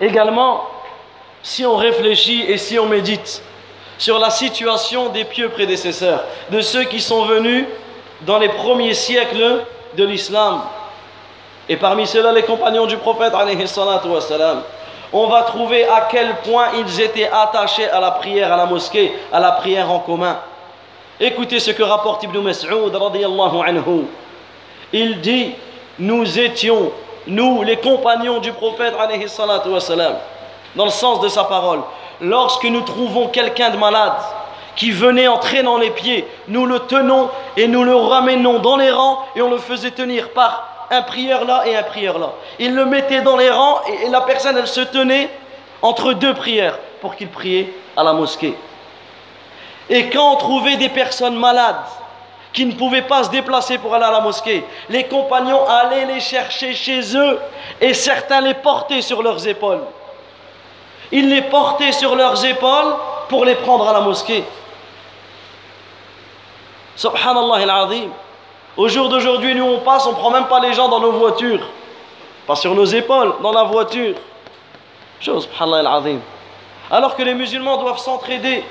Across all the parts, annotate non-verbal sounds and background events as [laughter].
Également, si on réfléchit et si on médite sur la situation des pieux prédécesseurs, de ceux qui sont venus dans les premiers siècles de l'islam, et parmi ceux-là les compagnons du prophète, on va trouver à quel point ils étaient attachés à la prière à la mosquée, à la prière en commun. Écoutez ce que rapporte Ibn Mas'ud. Il dit Nous étions, nous, les compagnons du prophète, dans le sens de sa parole, lorsque nous trouvons quelqu'un de malade qui venait en traînant les pieds, nous le tenons et nous le ramenons dans les rangs et on le faisait tenir par un prieur là et un prieur là. Il le mettait dans les rangs et la personne, elle se tenait entre deux prières pour qu'il priait à la mosquée. Et quand on trouvait des personnes malades qui ne pouvaient pas se déplacer pour aller à la mosquée, les compagnons allaient les chercher chez eux et certains les portaient sur leurs épaules. Ils les portaient sur leurs épaules pour les prendre à la mosquée. Subhanallah al-Azim. Au jour d'aujourd'hui, nous on passe, on ne prend même pas les gens dans nos voitures. Pas sur nos épaules, dans la voiture. Chose, subhanallah al-Azim. Alors que les musulmans doivent s'entraider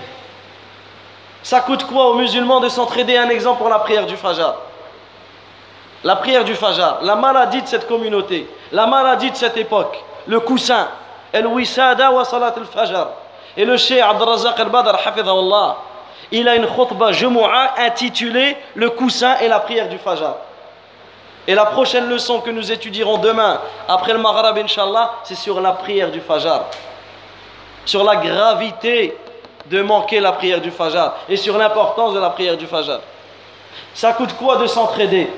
ça coûte quoi aux musulmans de s'entraider Un exemple pour la prière du Fajr? La prière du Fajr, la maladie de cette communauté, la maladie de cette époque, le coussin, el-wisada wa salat al-fajr. Et le cheikh Abdurrazaq al-Badr, il a une khutbah jumu'ah intitulée Le coussin et la prière du Fajr. Et la prochaine leçon que nous étudierons demain, après le Maghreb, Inch'Allah, c'est sur la prière du Fajr. Sur la gravité de manquer la prière du Fajr et sur l'importance de la prière du Fajr. Ça coûte quoi de s'entraider?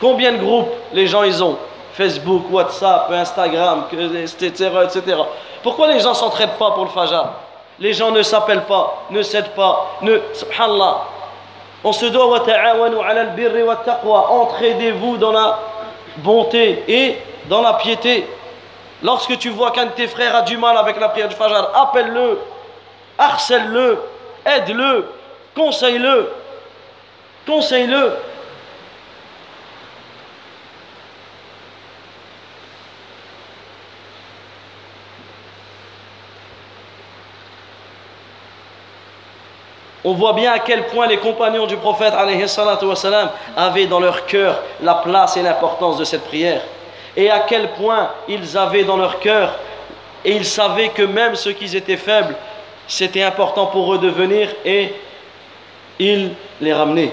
Combien de groupes les gens ils ont? Facebook, WhatsApp, Instagram, etc. etc. Pourquoi les gens ne s'entraident pas pour le Fajr? Les gens ne s'appellent pas, ne s'aident pas, ne. Subhanallah. On se doit entraidez-vous dans la bonté et dans la piété. Lorsque tu vois qu'un de tes frères a du mal avec la prière du Fajr, appelle-le harcèle-le, aide-le, conseille-le, conseille-le. On voit bien à quel point les compagnons du prophète avaient dans leur cœur la place et l'importance de cette prière. Et à quel point ils avaient dans leur cœur, et ils savaient que même ceux qui étaient faibles, c'était important pour eux de venir et ils les ramenaient.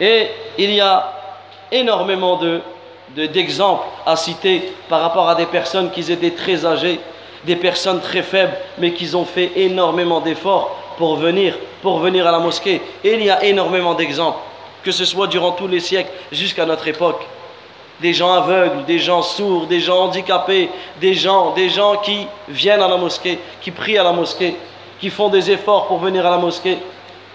Et il y a énormément de, d'exemples à citer par rapport à des personnes qui étaient très âgées, des personnes très faibles, mais qui ont fait énormément d'efforts pour venir, pour venir à la mosquée. Et il y a énormément d'exemples, que ce soit durant tous les siècles jusqu'à notre époque des gens aveugles, des gens sourds, des gens handicapés, des gens, des gens qui viennent à la mosquée, qui prient à la mosquée, qui font des efforts pour venir à la mosquée,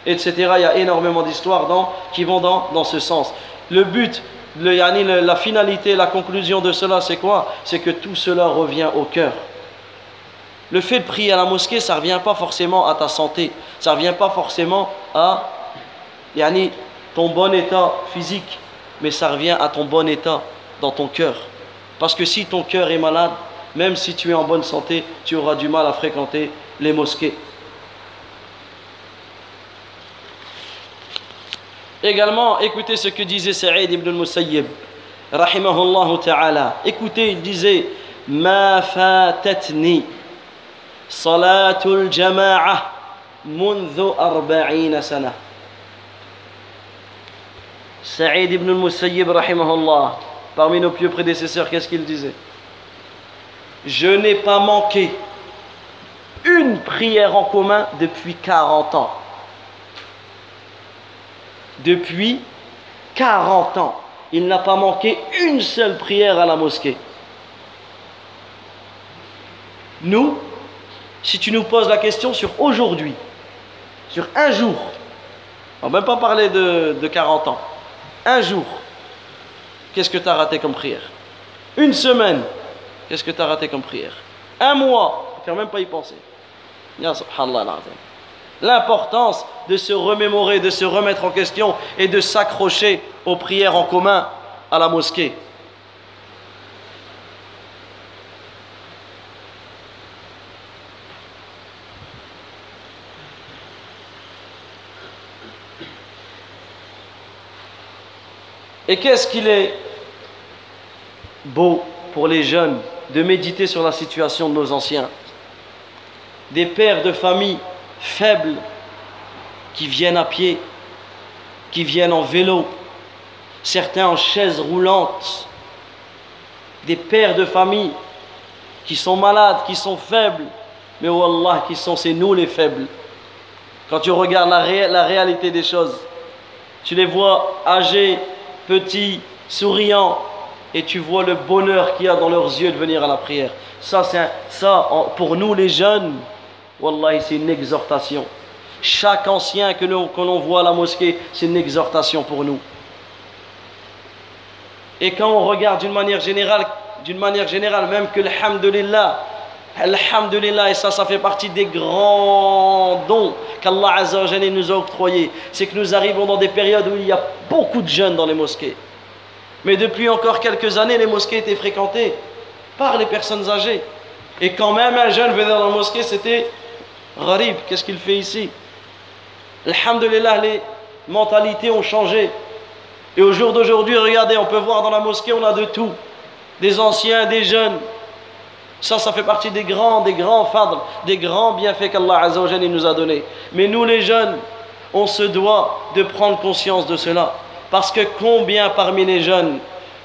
etc. Il y a énormément d'histoires qui vont dans, dans ce sens. Le but, le, la finalité, la conclusion de cela, c'est quoi? C'est que tout cela revient au cœur. Le fait de prier à la mosquée, ça ne revient pas forcément à ta santé, ça ne revient pas forcément à yani, ton bon état physique, mais ça revient à ton bon état dans ton cœur. Parce que si ton cœur est malade, même si tu es en bonne santé, tu auras du mal à fréquenter les mosquées. Également, écoutez ce que disait Saïd ibn al-Musayyib, rahimahullah ta'ala. Écoutez, il disait Ma fatatni salatul jama'a منذ أربعين سنة Saïd ibn al-Musayyib, rahimahullah, parmi nos pieux prédécesseurs, qu'est-ce qu'il disait? Je n'ai pas manqué une prière en commun depuis 40 ans. Depuis 40 ans, il n'a pas manqué une seule prière à la mosquée. Nous, si tu nous poses la question sur aujourd'hui, sur un jour, on va même pas parler de, de 40 ans, un jour, qu'est-ce que tu as raté comme prière? Une semaine, qu'est-ce que tu as raté comme prière? Un mois, ne faire même pas y penser. L'importance de se remémorer, de se remettre en question et de s'accrocher aux prières en commun à la mosquée. Et qu'est-ce qu'il est beau pour les jeunes de méditer sur la situation de nos anciens. Des pères de famille faibles qui viennent à pied, qui viennent en vélo, certains en chaise roulante, des pères de famille qui sont malades, qui sont faibles, mais Wallah, qui sont, c'est nous les faibles. Quand tu regardes la, la réalité des choses, tu les vois âgés, petits, souriants, et tu vois le bonheur qu'il y a dans leurs yeux de venir à la prière. Ça, c'est ça pour nous les jeunes, Wallah, c'est une exhortation. Chaque ancien que l'on voit à la mosquée, c'est une exhortation pour nous. Et quand on regarde d'une manière générale, d'une manière générale, même que l'Alhamdulillah, Alhamdulillah, et ça, ça fait partie des grands dons qu'Allah Azzawajal nous a octroyés. C'est que nous arrivons dans des périodes où il y a beaucoup de jeunes dans les mosquées. Mais depuis encore quelques années, les mosquées étaient fréquentées par les personnes âgées. Et quand même un jeune venait dans la mosquée, c'était Gharib, qu'est-ce qu'il fait ici? Alhamdulillah, les mentalités ont changé. Et au jour d'aujourd'hui, regardez, on peut voir dans la mosquée, on a de tout. Des anciens, des jeunes. Ça, ça fait partie des grands, des grands fadls, des grands bienfaits qu'Allah nous a donnés. Mais nous, les jeunes, on se doit de prendre conscience de cela. Parce que combien parmi les jeunes,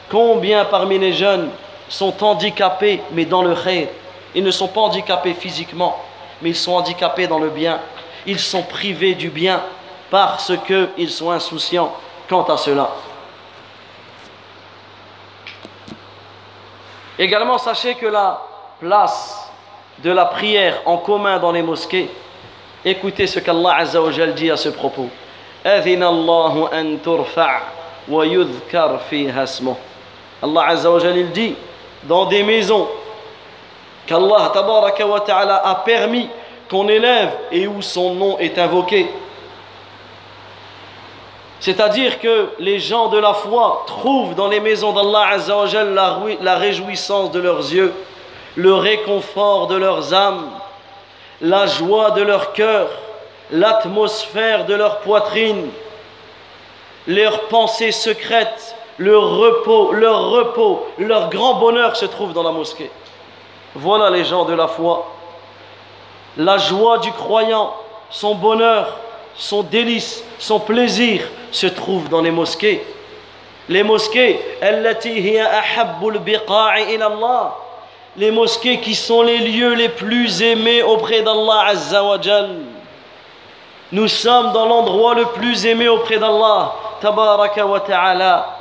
combien parmi les jeunes sont handicapés, mais dans le khair? Ils ne sont pas handicapés physiquement, mais ils sont handicapés dans le bien. Ils sont privés du bien parce qu'ils sont insouciants quant à cela. Également, sachez que la place de la prière en commun dans les mosquées, écoutez ce qu'Allah Azza wa dit à ce propos. Allah il dit dans des maisons qu'Allah a permis qu'on élève et où son nom est invoqué. C'est-à-dire que les gens de la foi trouvent dans les maisons d'Allah Azza wa la réjouissance de leurs yeux le réconfort de leurs âmes, la joie de leur cœur l'atmosphère de leur poitrine, leurs pensées secrètes, leur repos, leur grand bonheur se trouve dans la mosquée. Voilà les gens de la foi. La joie du croyant, son bonheur, son délice, son plaisir se trouve dans les mosquées. Les mosquées, les mosquées qui sont les lieux les plus aimés auprès d'Allah Azza wa nous sommes dans l'endroit le plus aimé auprès d'Allah, tabaraka wa ta'ala.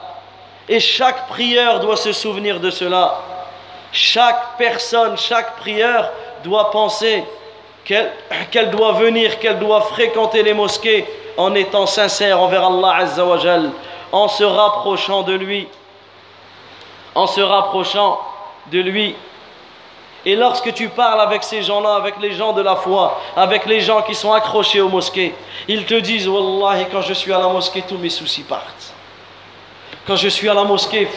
Et chaque prière doit se souvenir de cela. Chaque personne, chaque prière doit penser [clears throat] qu'elle doit venir, qu'elle doit fréquenter les mosquées en étant sincère envers Allah Azza wa en se rapprochant de lui, en se rapprochant de lui et lorsque tu parles avec ces gens-là, avec les gens de la foi, avec les gens qui sont accrochés aux mosquées, ils te disent Wallahi, quand je suis à la mosquée, tous mes soucis partent. Quand je suis à la mosquée,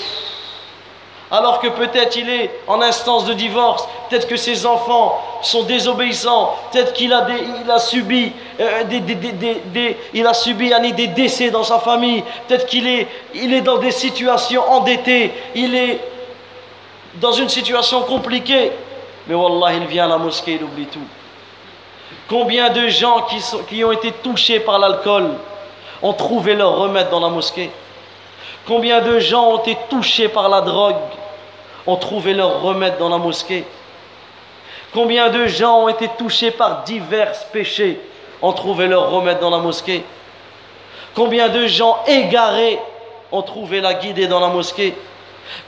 alors que peut-être il est en instance de divorce, peut-être que ses enfants sont désobéissants, peut-être qu'il a, a subi, des, il a subi des décès dans sa famille, peut-être qu'il est, il est dans des situations endettées, il est dans une situation compliquée. Mais Wallah, il vient à la mosquée, il oublie tout. Combien de gens qui, ont été touchés par l'alcool ont trouvé leur remède dans la mosquée? Combien de gens ont été touchés par la drogue ont trouvé leur remède dans la mosquée? Combien de gens ont été touchés par divers péchés ont trouvé leur remède dans la mosquée? Combien de gens égarés ont trouvé la guidée dans la mosquée?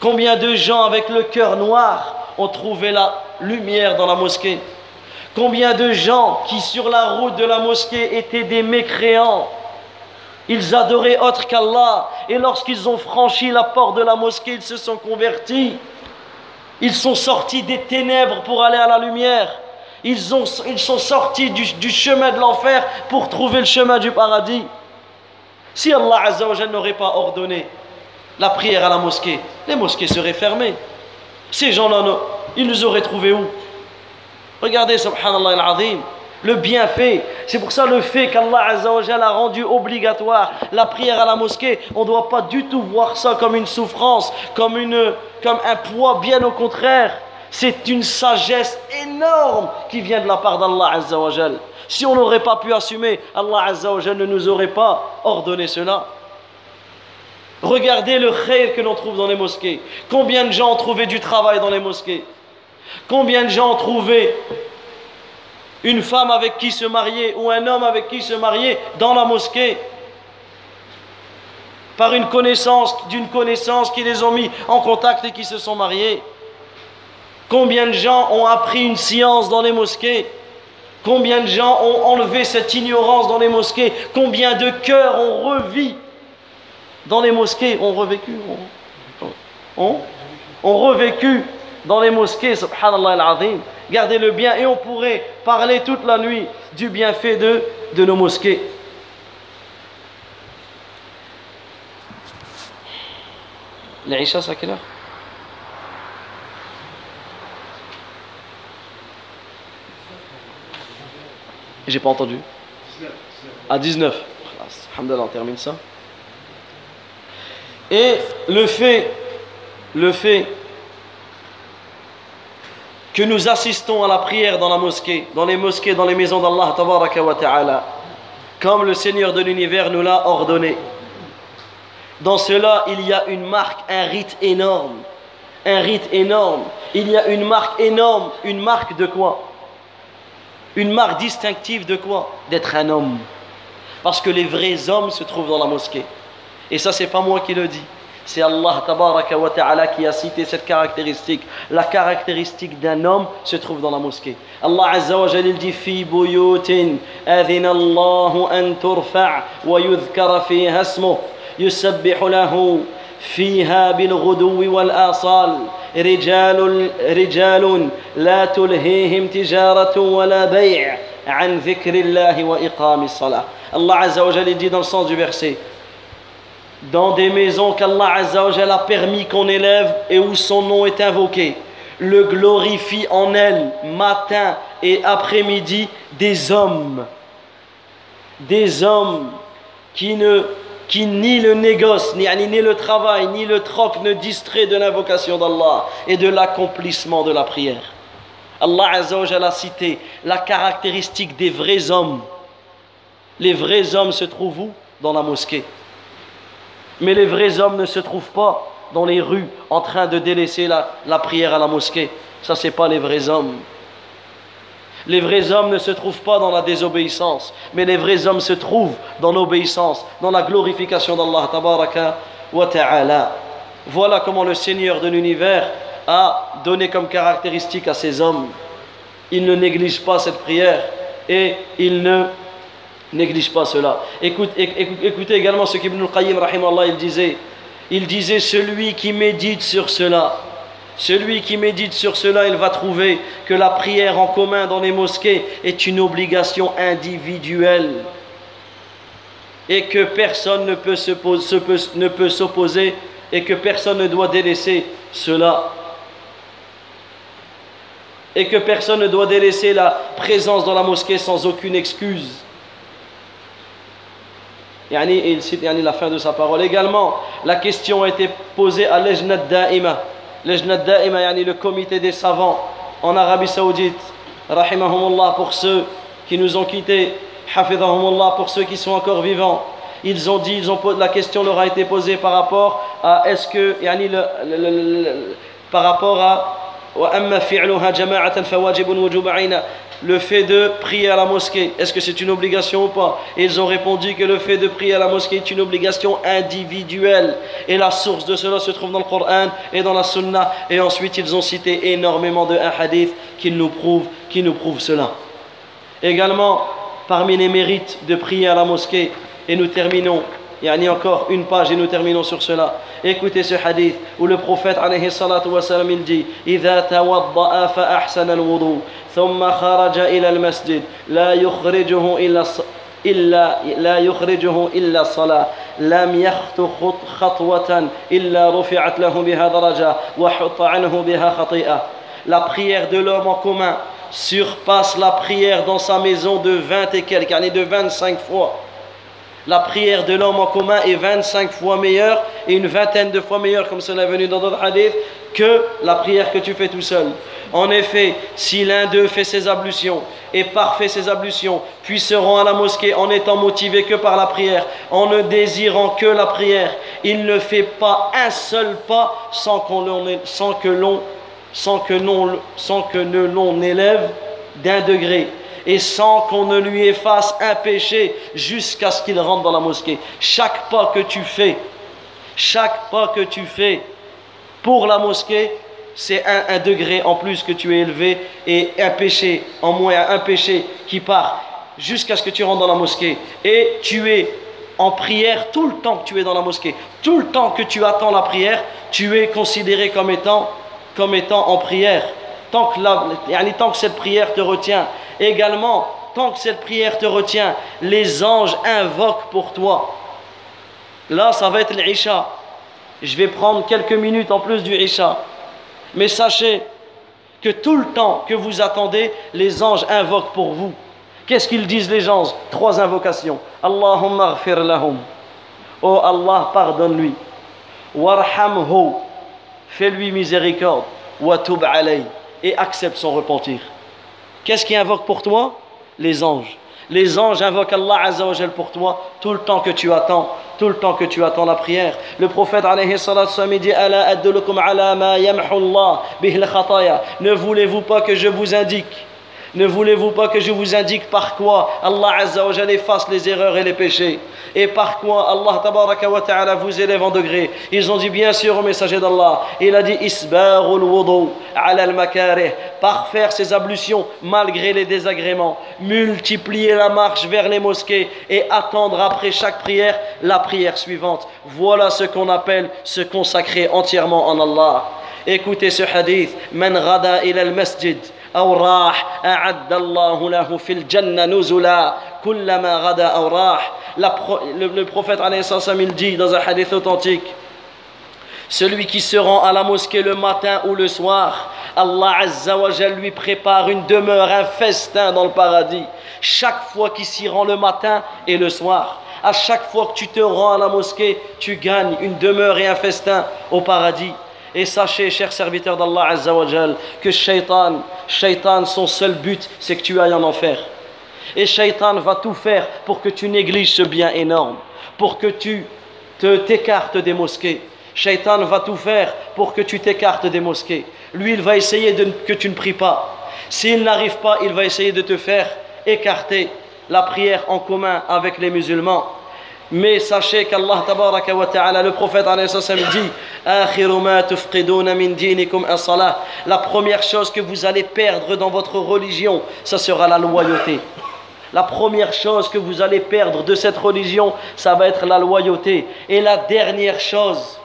Combien de gens avec le cœur noir ont trouvé la lumière dans la mosquée. Combien de gens qui sur la route de la mosquée étaient des mécréants, ils adoraient autre qu'Allah, et lorsqu'ils ont franchi la porte de la mosquée, ils se sont convertis. Ils sont sortis des ténèbres pour aller à la lumière. Ils, ont, ils sont sortis du, chemin de l'enfer pour trouver le chemin du paradis. Si Allah n'aurait pas ordonné la prière à la mosquée, les mosquées seraient fermées. Ces gens-là, ils nous auraient trouvés où? Regardez, subhanallah al-azim, le bienfait. C'est pour ça le fait qu'Allah a rendu obligatoire la prière à la mosquée, on ne doit pas du tout voir ça comme une souffrance, comme, une, comme un poids, bien au contraire. C'est une sagesse énorme qui vient de la part d'Allah Azzawajal. Si on n'aurait pas pu assumer, Allah Azzawajal ne nous aurait pas ordonné cela. Regardez le khayr que l'on trouve dans les mosquées. Combien de gens ont trouvé du travail dans les mosquées? Combien de gens ont trouvé une femme avec qui se marier ou un homme avec qui se marier dans la mosquée par une connaissance, d'une connaissance qui les ont mis en contact et qui se sont mariés? Combien de gens ont appris une science dans les mosquées? Combien de gens ont enlevé cette ignorance dans les mosquées? Combien de cœurs ont revu dans les mosquées? Ont revécu? Ont revécu dans les mosquées, subhanallah al-azim. Gardez le bien et on pourrait parler toute la nuit du bienfait de, de nos mosquées. L'Aïcha, c'est à quelle heure? J'ai pas entendu. À 19. Alhamdulillah, on termine ça. Et le fait, le fait que nous assistons à la prière dans la mosquée, dans les mosquées, dans les maisons d'Allah, ta'ala, comme le Seigneur de l'univers nous l'a ordonné. Dans cela, il y a une marque, un rite énorme. Un rite énorme. Il y a une marque énorme. Une marque de quoi? Une marque distinctive de quoi? D'être un homme. Parce que les vrais hommes se trouvent dans la mosquée. Et ça, c'est pas moi qui le dis. C'est Allah tabaraka wa ta'ala qui a cité cette caractéristique. La caractéristique d'un homme se trouve dans la mosquée. Allah azza wa jalla dit fi buyutin adhina Allah an turfa' wa yudhkara fiha ismuh yusabbihu lahu فيها بالغدو والآصال رجال رجال لا تلهيهم تجارة ولا بيع عن ذكر الله وإقام الصلاة Azza wa Jalla dit dans le sens du verset dans des maisons qu'Allah Azzawajal a permis qu'on élève et où son nom est invoqué, le glorifie en elle matin et après-midi des hommes. Des hommes qui ne qui ni le négoce, ni, ni le travail, ni le troc ne distrait de l'invocation d'Allah et de l'accomplissement de la prière. Allah Azzawajal a cité la caractéristique des vrais hommes. Les vrais hommes se trouvent où? Dans la mosquée. Mais les vrais hommes ne se trouvent pas dans les rues en train de délaisser la, prière à la mosquée. Ça, c'est pas les vrais hommes. Les vrais hommes ne se trouvent pas dans la désobéissance, mais les vrais hommes se trouvent dans l'obéissance, dans la glorification d'Allah ta'ala. Voilà comment le Seigneur de l'univers a donné comme caractéristique à ces hommes. Ils ne négligent pas cette prière et ils ne Néglige pas cela. écoutez également ce qu'Ibn al-Qayyim, il disait. Il disait Celui qui médite sur cela, celui qui médite sur cela, il va trouver que la prière en commun dans les mosquées est une obligation individuelle et que personne ne peut s'opposer et que personne ne doit délaisser cela et que personne ne doit délaisser la présence dans la mosquée sans aucune excuse il cite la fin de sa parole. Également, la question a été posée à l'Ejnat Da'ima. L'Ejnat Da'ima, le comité des savants en Arabie Saoudite. Rahimahumullah pour ceux qui nous ont quittés. Hafidahumullah pour ceux qui sont encore vivants. Ils ont dit, ils ont, la question leur a été posée par rapport à est-ce que, yani le, par rapport à le fait de prier à la mosquée, est-ce que c'est une obligation ou pas? Ils ont répondu que le fait de prier à la mosquée est une obligation individuelle. Et la source de cela se trouve dans le Coran et dans la Sunna. Et ensuite, ils ont cité énormément de hadiths qui nous prouvent, qui nous prouvent cela. Également, parmi les mérites de prier à la mosquée, et nous terminons a encore une page et nous terminons sur cela. Écoutez ce hadith où le prophète alayhi salatu wa salam il dit إذا توضأ فأحسن الوضوء ثم خرج إلى المسجد لا يخرجه إلا إلا لا يخرجه إلا الصلاة لم يخط خطوة إلا رفعت له بها درجة وحط عنه بها خطيئة La prière de l'homme en commun surpasse la prière dans sa maison de 20 et quelques années, de 25 fois. La prière de l'homme en commun est 25 fois meilleure et une vingtaine de fois meilleure, comme cela est venu dans d'autres hadiths, que la prière que tu fais tout seul. En effet, si l'un d'eux fait ses ablutions et parfait ses ablutions, puis se rend à la mosquée en étant motivé que par la prière, en ne désirant que la prière, il ne fait pas un seul pas sans, que l'on sans l'on élève d'un degré et sans qu'on ne lui efface un péché jusqu'à ce qu'il rentre dans la mosquée. Chaque pas que tu fais, chaque pas que tu fais pour la mosquée, c'est un, degré en plus que tu es élevé et un péché en moins, un péché qui part jusqu'à ce que tu rentres dans la mosquée. Et tu es en prière tout le temps que tu es dans la mosquée. Tout le temps que tu attends la prière, tu es considéré comme étant, comme étant en prière. Tant que, la, tant que cette prière te retient. Également, tant que cette prière te retient, les anges invoquent pour toi. Là, ça va être l'Isha. Je vais prendre quelques minutes en plus du Isha. Mais sachez que tout le temps que vous attendez, les anges invoquent pour vous. Qu'est-ce qu'ils disent les anges Trois invocations. Allahumma ghfir lahum. Oh Allah, pardonne-lui. Warhamhu. Fais-lui miséricorde. Watub alay. Et accepte son repentir. Qu'est-ce qui invoque pour toi? Les anges. Les anges invoquent Allah Azzawajal pour toi tout le temps que tu attends, tout le temps que tu attends la prière. Le prophète alayhi dit Ne voulez-vous pas que je vous indique ne voulez-vous pas que je vous indique par quoi Allah Azza wa efface les erreurs et les péchés Et par quoi Allah tabaraka wa ta'ala vous élève en degré Ils ont dit bien sûr au messager d'Allah Il a dit Isbarul wudu ala al Par faire ses ablutions malgré les désagréments Multiplier la marche vers les mosquées Et attendre après chaque prière la prière suivante. Voilà ce qu'on appelle se consacrer entièrement en Allah. Écoutez ce hadith Man rada ila al-masjid أو راح أعد الله له في الجنة نزلا كلما غدا أو راح le, le prophète il dit dans un hadith authentique celui qui se rend à la mosquée le matin ou le soir Allah Azza wa lui prépare une demeure, un festin dans le paradis chaque fois qu'il s'y rend le matin et le soir à chaque fois que tu te rends à la mosquée tu gagnes une demeure et un festin au paradis et sachez, chers serviteurs d'Allah que Shaitan, Shaitan, son seul but, c'est que tu ailles en enfer. Et Shaitan va tout faire pour que tu négliges ce bien énorme, pour que tu te t'écartes des mosquées. Shaitan va tout faire pour que tu t'écartes des mosquées. Lui, il va essayer de, que tu ne pries pas. S'il n'arrive pas, il va essayer de te faire écarter la prière en commun avec les musulmans. Mais sachez qu'Allah tabaraka wa ta'ala, le prophète dit La première chose que vous allez perdre dans votre religion, ce sera la loyauté. La première chose que vous allez perdre de cette religion, ça va être la loyauté. Et la dernière chose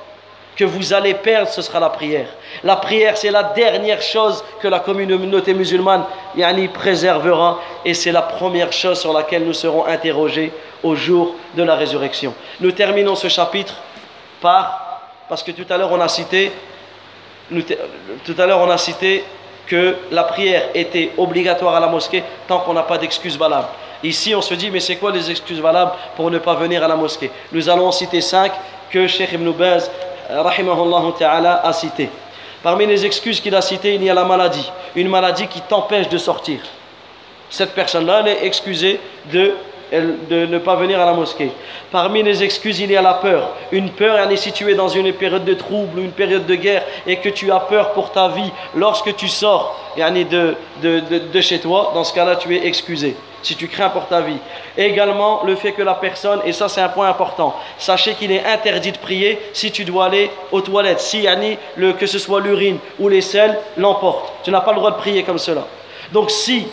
que vous allez perdre, ce sera la prière. La prière, c'est la dernière chose que la communauté musulmane yani, préservera et c'est la première chose sur laquelle nous serons interrogés au jour de la résurrection. Nous terminons ce chapitre par, parce que tout à l'heure on a cité, tout à l'heure on a cité que la prière était obligatoire à la mosquée tant qu'on n'a pas d'excuses valables. Ici, on se dit, mais c'est quoi les excuses valables pour ne pas venir à la mosquée? Nous allons en citer cinq que Cheikh Ibn Baz, rahimahullah ta'ala, a cité. Parmi les excuses qu'il a citées, il y a la maladie, une maladie qui t'empêche de sortir. Cette personne-là, elle est excusée de de ne pas venir à la mosquée. Parmi les excuses, il y a la peur. Une peur, elle est située dans une période de trouble, une période de guerre, et que tu as peur pour ta vie lorsque tu sors de, de, de, de chez toi. Dans ce cas-là, tu es excusé. Si tu crains pour ta vie. Également, le fait que la personne, et ça c'est un point important, sachez qu'il est interdit de prier si tu dois aller aux toilettes. Si yani, le, que ce soit l'urine ou les selles l'emportent. Tu n'as pas le droit de prier comme cela. Donc si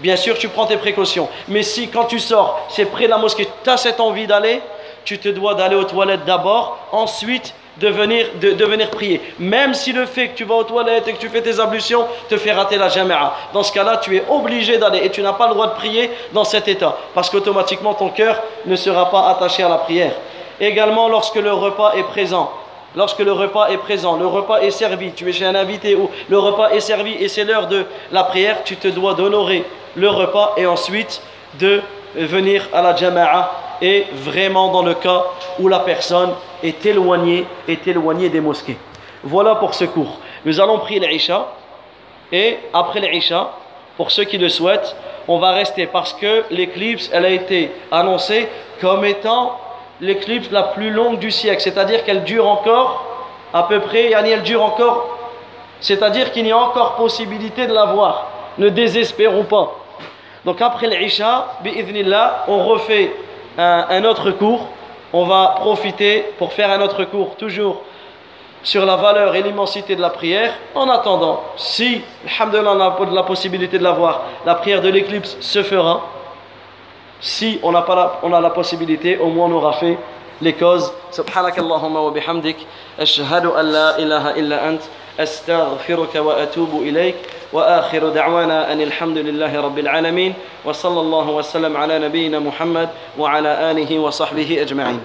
Bien sûr, tu prends tes précautions. Mais si quand tu sors, c'est près de la mosquée, tu as cette envie d'aller, tu te dois d'aller aux toilettes d'abord, ensuite de venir, de, venir prier. Même si le fait que tu vas aux toilettes et que tu fais tes ablutions te fait rater la jama'a. Dans ce cas-là, tu es obligé d'aller et tu n'as pas le droit de prier dans cet état. Parce qu'automatiquement, ton cœur ne sera pas attaché à la prière. Également, lorsque le repas est présent, lorsque le repas est présent, le repas est servi, tu es chez un invité ou le repas est servi et c'est l'heure de la prière, tu te dois d'honorer le repas et ensuite de venir à la jama'a et vraiment dans le cas où la personne est éloignée, est éloignée des mosquées. Voilà pour ce cours. Nous allons prier l'Isha et après l'Isha, pour ceux qui le souhaitent, on va rester parce que l'éclipse, elle a été annoncée comme étant l'éclipse la plus longue du siècle, c'est-à-dire qu'elle dure encore à peu près, elle dure encore, c'est-à-dire qu'il y a encore possibilité de la voir. Ne désespérons pas. Donc après l'Isha, on refait un autre cours on va profiter pour faire un autre cours, toujours sur la valeur et l'immensité de la prière. En attendant, si, alhamdulillah, on a la possibilité de l'avoir, la prière de l'éclipse se fera. Si on a, pas la, on a la possibilité, au moins on aura fait les causes. Subhanakallahumma wa bihamdik. Ashhadu an la ilaha illa ant. Astaghfiruka wa atubu ilayk. وآخر دعوانا أن الحمد لله رب العالمين وصلى الله وسلم على نبينا محمد وعلى آله وصحبه أجمعين.